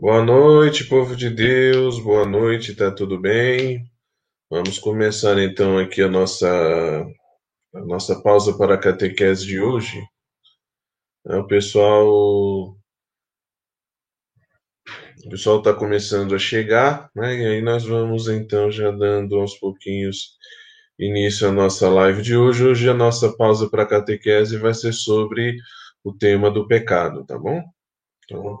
Boa noite, povo de Deus. Boa noite, tá tudo bem? Vamos começar então aqui a nossa a nossa pausa para a catequese de hoje. É, o pessoal o pessoal está começando a chegar, né? E aí nós vamos então já dando aos pouquinhos início à nossa live de hoje. Hoje a nossa pausa para a catequese vai ser sobre o tema do pecado, tá bom? Então,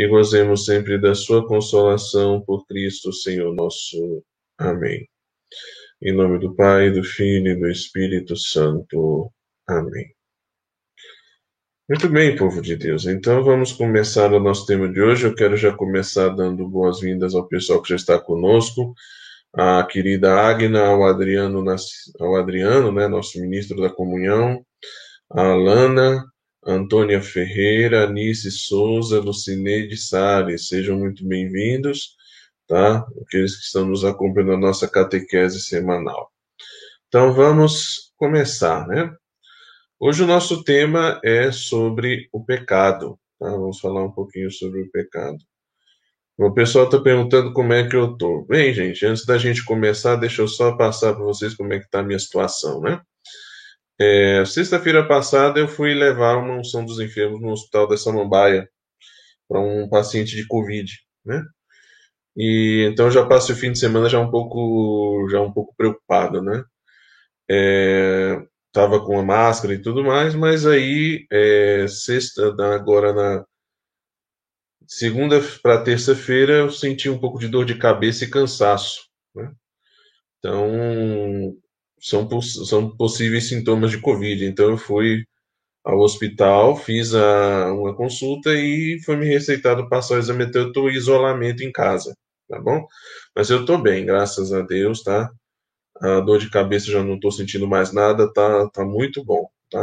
e gozemos sempre da sua consolação por Cristo, Senhor nosso. Amém. Em nome do Pai, do Filho e do Espírito Santo. Amém. Muito bem, povo de Deus. Então vamos começar o nosso tema de hoje. Eu quero já começar dando boas-vindas ao pessoal que já está conosco, a querida Agna, ao Adriano, ao Adriano, né, nosso ministro da comunhão, a Alana, Antônia Ferreira, Anice Souza, Lucineide Salles, sejam muito bem-vindos, tá? Aqueles que estão nos acompanhando na nossa catequese semanal. Então vamos começar, né? Hoje o nosso tema é sobre o pecado, tá? Vamos falar um pouquinho sobre o pecado. O pessoal está perguntando como é que eu tô. Bem, gente, antes da gente começar, deixa eu só passar para vocês como é que está a minha situação, né? É, Sexta-feira passada eu fui levar uma unção dos enfermos no hospital da Samambaia para um paciente de Covid, né? E então já passo o fim de semana já um pouco já um pouco preocupado, né? É, tava com a máscara e tudo mais, mas aí é, sexta agora na segunda para terça-feira eu senti um pouco de dor de cabeça e cansaço, né? Então são, são possíveis sintomas de Covid. Então eu fui ao hospital, fiz a, uma consulta e foi me receitado passar o exame. Então eu estou em isolamento em casa, tá bom? Mas eu estou bem, graças a Deus, tá? A dor de cabeça já não estou sentindo mais nada, tá, tá muito bom. Tá?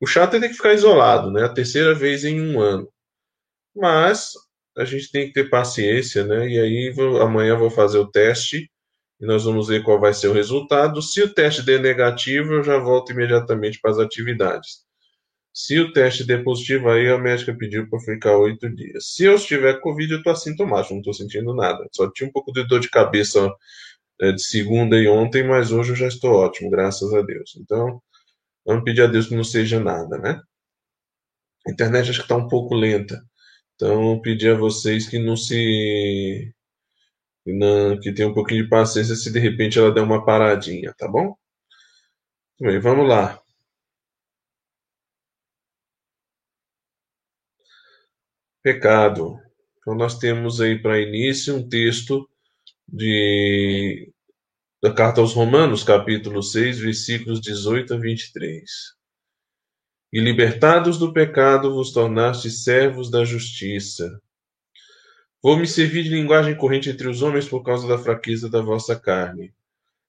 O chato é ter que ficar isolado, né? A terceira vez em um ano. Mas a gente tem que ter paciência, né? E aí vou, amanhã vou fazer o teste e nós vamos ver qual vai ser o resultado. Se o teste der negativo, eu já volto imediatamente para as atividades. Se o teste der positivo, aí a médica pediu para ficar oito dias. Se eu estiver Covid, eu estou assintomático, não estou sentindo nada. Só tinha um pouco de dor de cabeça é, de segunda e ontem, mas hoje eu já estou ótimo, graças a Deus. Então, vamos pedir a Deus que não seja nada, né? A internet acho que está um pouco lenta. Então, pedir a vocês que não se que tenha um pouquinho de paciência se de repente ela der uma paradinha, tá bom? Bem, vamos lá. Pecado. Então nós temos aí para início um texto de da carta aos Romanos, capítulo 6, versículos 18 a 23. E libertados do pecado vos tornaste servos da justiça. Vou me servir de linguagem corrente entre os homens por causa da fraqueza da vossa carne.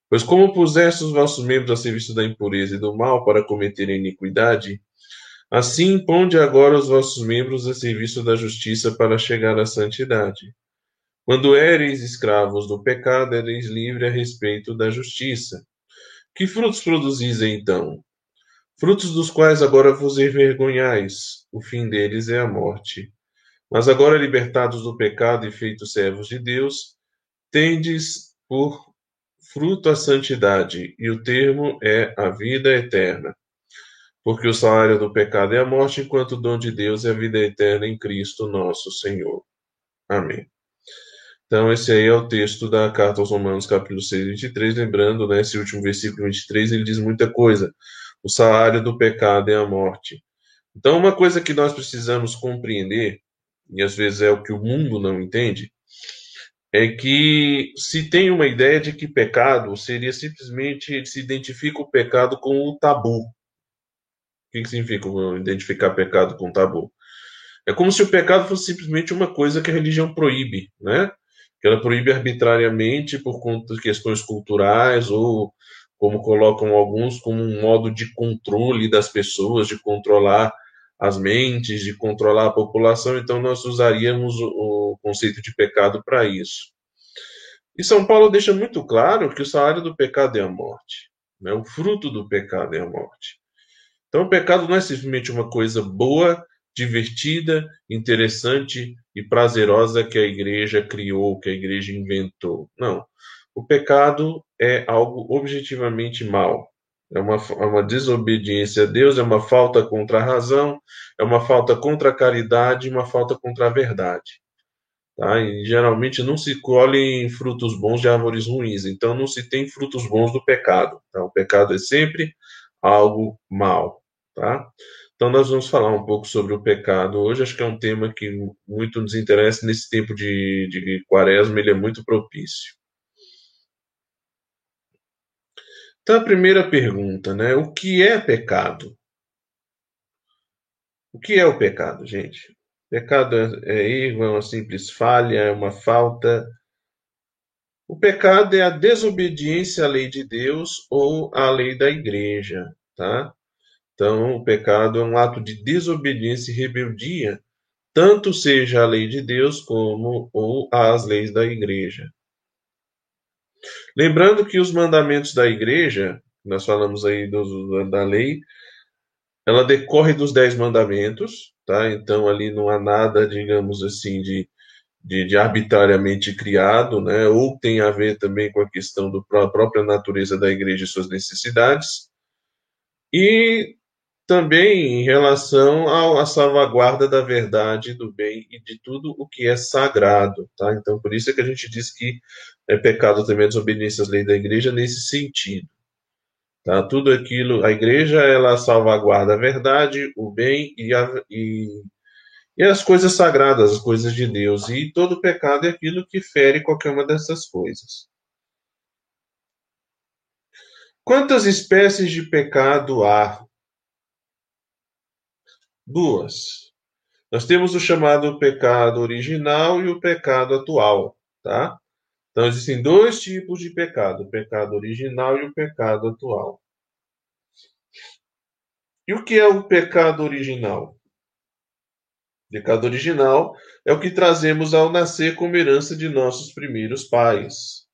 Pois como puseste os vossos membros a serviço da impureza e do mal para cometer iniquidade, assim ponde agora os vossos membros a serviço da justiça para chegar à santidade. Quando éreis escravos do pecado, éreis livre a respeito da justiça. Que frutos produzis então? Frutos dos quais agora vos envergonhais. O fim deles é a morte. Mas agora libertados do pecado e feitos servos de Deus, tendes por fruto a santidade, e o termo é a vida eterna. Porque o salário do pecado é a morte, enquanto o dom de Deus é a vida eterna em Cristo nosso Senhor. Amém. Então, esse aí é o texto da carta aos Romanos, capítulo 6, 23. Lembrando, né, esse último versículo 23, ele diz muita coisa. O salário do pecado é a morte. Então, uma coisa que nós precisamos compreender e às vezes é o que o mundo não entende, é que se tem uma ideia de que pecado seria simplesmente se identifica o pecado com o tabu. O que, que significa identificar pecado com tabu? É como se o pecado fosse simplesmente uma coisa que a religião proíbe, né? Que ela proíbe arbitrariamente por conta de questões culturais ou, como colocam alguns, como um modo de controle das pessoas, de controlar as mentes, de controlar a população. Então, nós usaríamos o conceito de pecado para isso. E São Paulo deixa muito claro que o salário do pecado é a morte. Né? O fruto do pecado é a morte. Então, o pecado não é simplesmente uma coisa boa divertida, interessante e prazerosa que a igreja criou, que a igreja inventou. Não. O pecado é algo objetivamente mal. É uma, é uma desobediência a Deus, é uma falta contra a razão, é uma falta contra a caridade, uma falta contra a verdade. Tá? E geralmente não se colhem frutos bons de árvores ruins, então não se tem frutos bons do pecado. Tá? O pecado é sempre algo mal. Tá? Então, nós vamos falar um pouco sobre o pecado hoje. Acho que é um tema que muito nos interessa nesse tempo de, de quaresma, ele é muito propício. Então, a primeira pergunta, né? O que é pecado? O que é o pecado, gente? Pecado é, é erro, é uma simples falha, é uma falta. O pecado é a desobediência à lei de Deus ou à lei da igreja, tá? Então, o pecado é um ato de desobediência e rebeldia, tanto seja a lei de Deus como ou as leis da igreja. Lembrando que os mandamentos da igreja, nós falamos aí do, da lei, ela decorre dos dez mandamentos, tá? Então ali não há nada, digamos assim, de, de, de, arbitrariamente criado, né? Ou tem a ver também com a questão da própria natureza da igreja e suas necessidades. E também em relação à salvaguarda da verdade, do bem e de tudo o que é sagrado, tá? Então, por isso é que a gente diz que é pecado também a desobediência às leis da igreja nesse sentido. Tá? Tudo aquilo, a igreja, ela salvaguarda a verdade, o bem e, a, e, e as coisas sagradas, as coisas de Deus. E todo pecado é aquilo que fere qualquer uma dessas coisas. Quantas espécies de pecado há duas. Nós temos o chamado pecado original e o pecado atual, tá? Então existem dois tipos de pecado, o pecado original e o pecado atual. E o que é o pecado original? O pecado original é o que trazemos ao nascer como herança de nossos primeiros pais.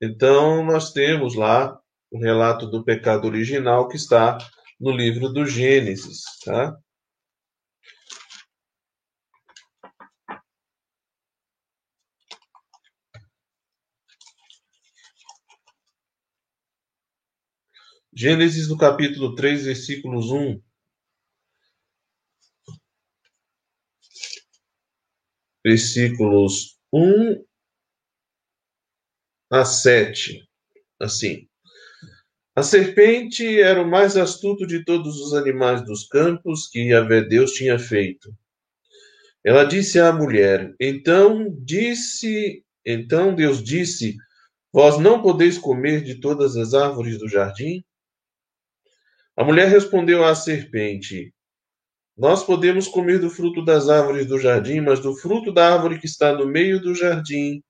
Então, nós temos lá o relato do pecado original que está no livro do Gênesis, tá? Gênesis no capítulo 3, versículos 1. Versículos 1 a 7. Assim. A serpente era o mais astuto de todos os animais dos campos que Yahvé Deus tinha feito. Ela disse à mulher: Então disse, então Deus disse: Vós não podeis comer de todas as árvores do jardim? A mulher respondeu à serpente: Nós podemos comer do fruto das árvores do jardim, mas do fruto da árvore que está no meio do jardim.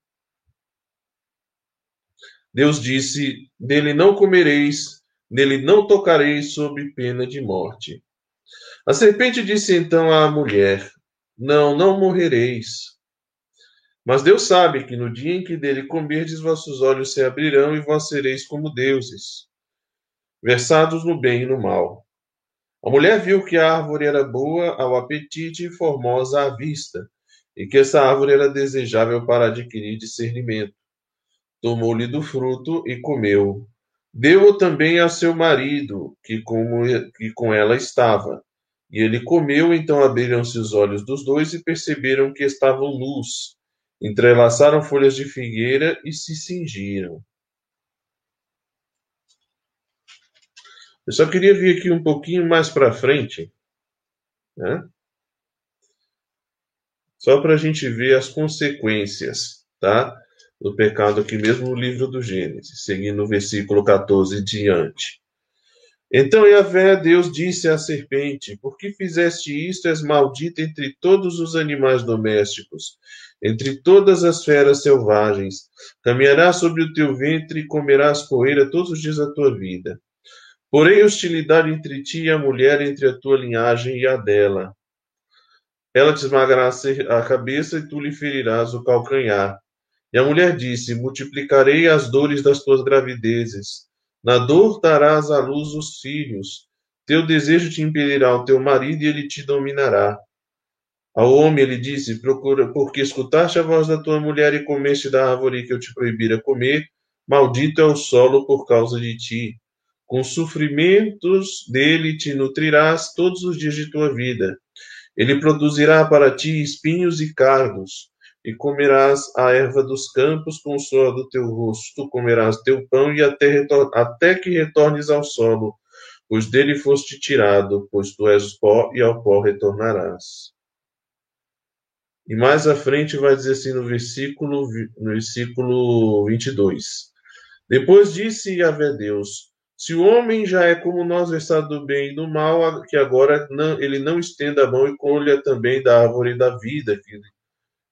Deus disse: Dele não comereis, nele não tocareis, sob pena de morte. A serpente disse então à mulher: Não, não morrereis. Mas Deus sabe que no dia em que dele comerdes, vossos olhos se abrirão e vós sereis como deuses versados no bem e no mal. A mulher viu que a árvore era boa ao apetite e formosa à vista, e que essa árvore era desejável para adquirir discernimento. Tomou-lhe do fruto e comeu. Deu-o também a seu marido, que com, que com ela estava. E ele comeu, então abriram-se os olhos dos dois e perceberam que estavam nus. Entrelaçaram folhas de figueira e se cingiram. Eu só queria vir aqui um pouquinho mais para frente, né? Só para a gente ver as consequências, tá? Do pecado aqui mesmo no livro do Gênesis, seguindo o versículo 14 diante. Então Yahvé, Deus, disse à serpente: Por que fizeste isto? És maldita entre todos os animais domésticos, entre todas as feras selvagens. Caminharás sobre o teu ventre e comerás poeira todos os dias da tua vida. Porém, hostilidade entre ti e a mulher, entre a tua linhagem e a dela. Ela te esmagará a cabeça e tu lhe ferirás o calcanhar. E a mulher disse: Multiplicarei as dores das tuas gravidezes na dor darás à luz os filhos. Teu desejo te impedirá ao teu marido e ele te dominará. Ao homem ele disse: Procura, porque escutaste a voz da tua mulher e comeste da árvore que eu te proibira comer, maldito é o solo por causa de ti. Com sofrimentos dele te nutrirás todos os dias de tua vida. Ele produzirá para ti espinhos e cardos e comerás a erva dos campos com o suor do teu rosto. Tu comerás teu pão e até, até que retornes ao solo, pois dele foste tirado, pois tu és pó e ao pó retornarás. E mais à frente vai dizer assim no versículo, no versículo 22. Depois disse Yahvé Deus, se o homem já é como nós, versado do bem e do mal, que agora não, ele não estenda a mão e colha também da árvore da vida,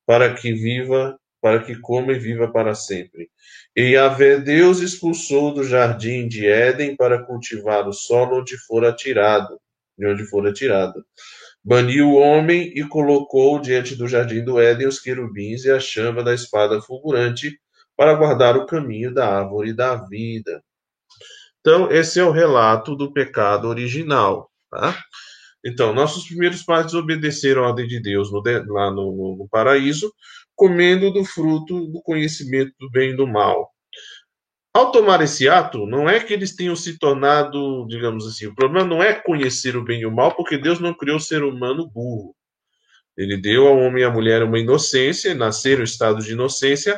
para que viva, para que coma e viva para sempre. E Yahvé Deus expulsou do jardim de Éden para cultivar o solo onde fora tirado, de onde fora tirado. Baniu o homem e colocou diante do jardim do Éden os querubins e a chama da espada fulgurante para guardar o caminho da árvore da vida. Então, esse é o relato do pecado original, tá? Então, nossos primeiros pais desobedeceram a ordem de Deus no, lá no, no paraíso, comendo do fruto do conhecimento do bem e do mal. Ao tomar esse ato, não é que eles tenham se tornado, digamos assim, o problema não é conhecer o bem e o mal, porque Deus não criou o ser humano burro. Ele deu ao homem e à mulher uma inocência, nasceram em estado de inocência,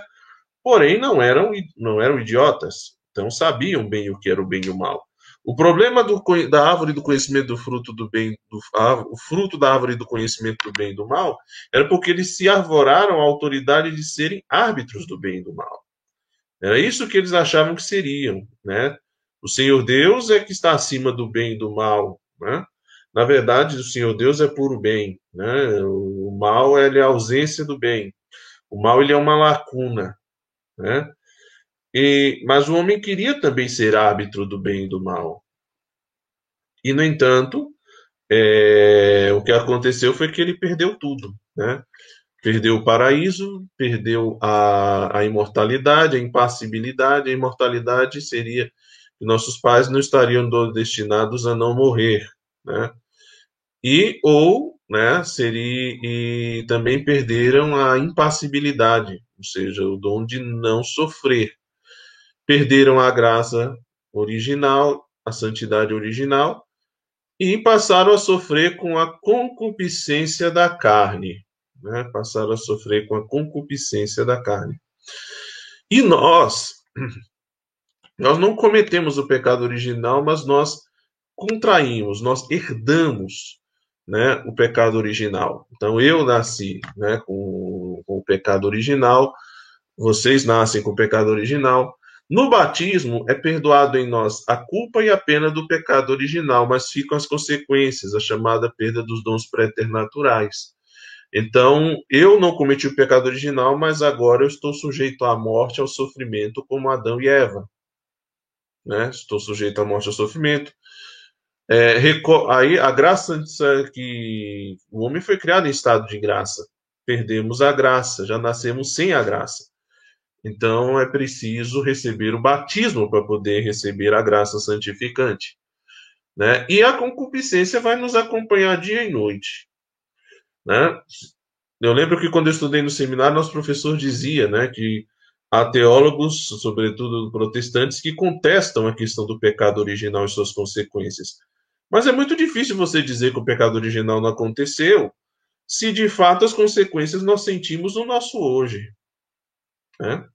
porém não eram, não eram idiotas. Então sabiam bem o que era o bem e o mal. O problema do, da árvore do conhecimento do fruto do bem, do, a, o fruto da árvore do conhecimento do bem e do mal, era porque eles se arvoraram à autoridade de serem árbitros do bem e do mal. Era isso que eles achavam que seriam, né? O Senhor Deus é que está acima do bem e do mal, né? Na verdade, o Senhor Deus é puro bem, né? O mal é a ausência do bem. O mal ele é uma lacuna, né? E, mas o homem queria também ser árbitro do bem e do mal. E, no entanto, é, o que aconteceu foi que ele perdeu tudo. Né? Perdeu o paraíso, perdeu a, a imortalidade, a impassibilidade. A imortalidade seria que nossos pais não estariam destinados a não morrer. Né? E ou né, seria, e também perderam a impassibilidade, ou seja, o dom de não sofrer perderam a graça original, a santidade original, e passaram a sofrer com a concupiscência da carne. Né? Passaram a sofrer com a concupiscência da carne. E nós, nós não cometemos o pecado original, mas nós contraímos, nós herdamos né, o pecado original. Então eu nasci né, com, com o pecado original, vocês nascem com o pecado original, no batismo é perdoado em nós a culpa e a pena do pecado original, mas ficam as consequências, a chamada perda dos dons preternaturais. Então, eu não cometi o pecado original, mas agora eu estou sujeito à morte, ao sofrimento, como Adão e Eva. Né? Estou sujeito à morte e ao sofrimento. É, aí a graça que o homem foi criado em estado de graça. Perdemos a graça, já nascemos sem a graça. Então é preciso receber o batismo para poder receber a graça santificante. Né? E a concupiscência vai nos acompanhar dia e noite. Né? Eu lembro que quando eu estudei no seminário, nosso professor dizia né, que há teólogos, sobretudo protestantes, que contestam a questão do pecado original e suas consequências. Mas é muito difícil você dizer que o pecado original não aconteceu se de fato as consequências nós sentimos no nosso hoje. Né?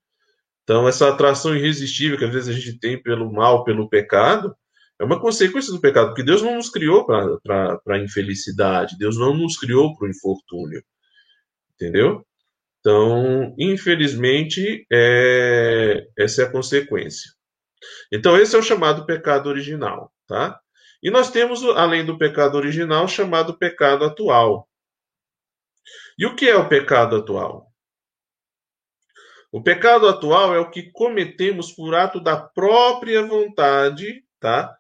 Então, essa atração irresistível que às vezes a gente tem pelo mal, pelo pecado, é uma consequência do pecado, porque Deus não nos criou para a infelicidade, Deus não nos criou para o infortúnio. Entendeu? Então, infelizmente, é... essa é a consequência. Então, esse é o chamado pecado original, tá? E nós temos, além do pecado original, chamado pecado atual. E o que é o pecado atual? O pecado atual é o que cometemos por ato da própria vontade, tá?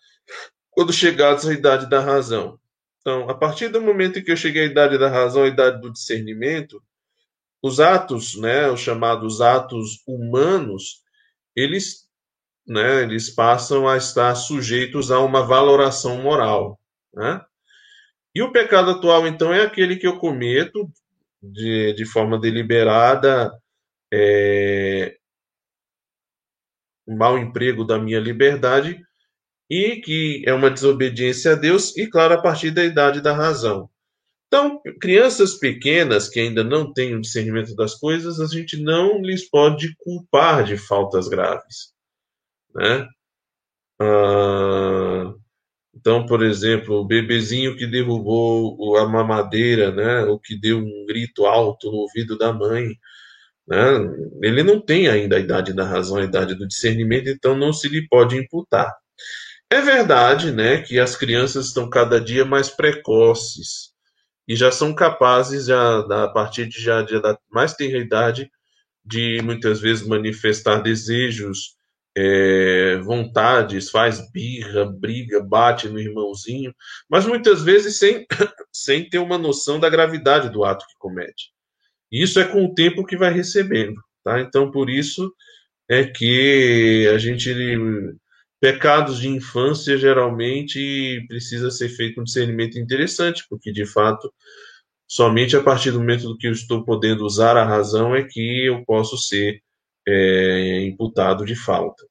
Quando chegados à idade da razão. Então, a partir do momento em que eu cheguei à idade da razão, à idade do discernimento, os atos, né, os chamados atos humanos, eles, né, eles passam a estar sujeitos a uma valoração moral, né? E o pecado atual, então, é aquele que eu cometo de, de forma deliberada, é, mau emprego da minha liberdade e que é uma desobediência a Deus, e claro, a partir da idade da razão. Então, crianças pequenas que ainda não têm o discernimento das coisas, a gente não lhes pode culpar de faltas graves. Né? Ah, então, por exemplo, o bebezinho que derrubou a mamadeira, né, ou que deu um grito alto no ouvido da mãe, né, ele não tem ainda a idade da razão, a idade do discernimento, então não se lhe pode imputar. É verdade, né, que as crianças estão cada dia mais precoces e já são capazes, já, a partir de já de mais tenra idade, de muitas vezes manifestar desejos, é, vontades, faz birra, briga, bate no irmãozinho, mas muitas vezes sem, sem ter uma noção da gravidade do ato que comete. Isso é com o tempo que vai recebendo, tá? Então, por isso é que a gente pecados de infância geralmente precisa ser feito um discernimento interessante, porque de fato somente a partir do momento que eu estou podendo usar a razão é que eu posso ser é, imputado de falta.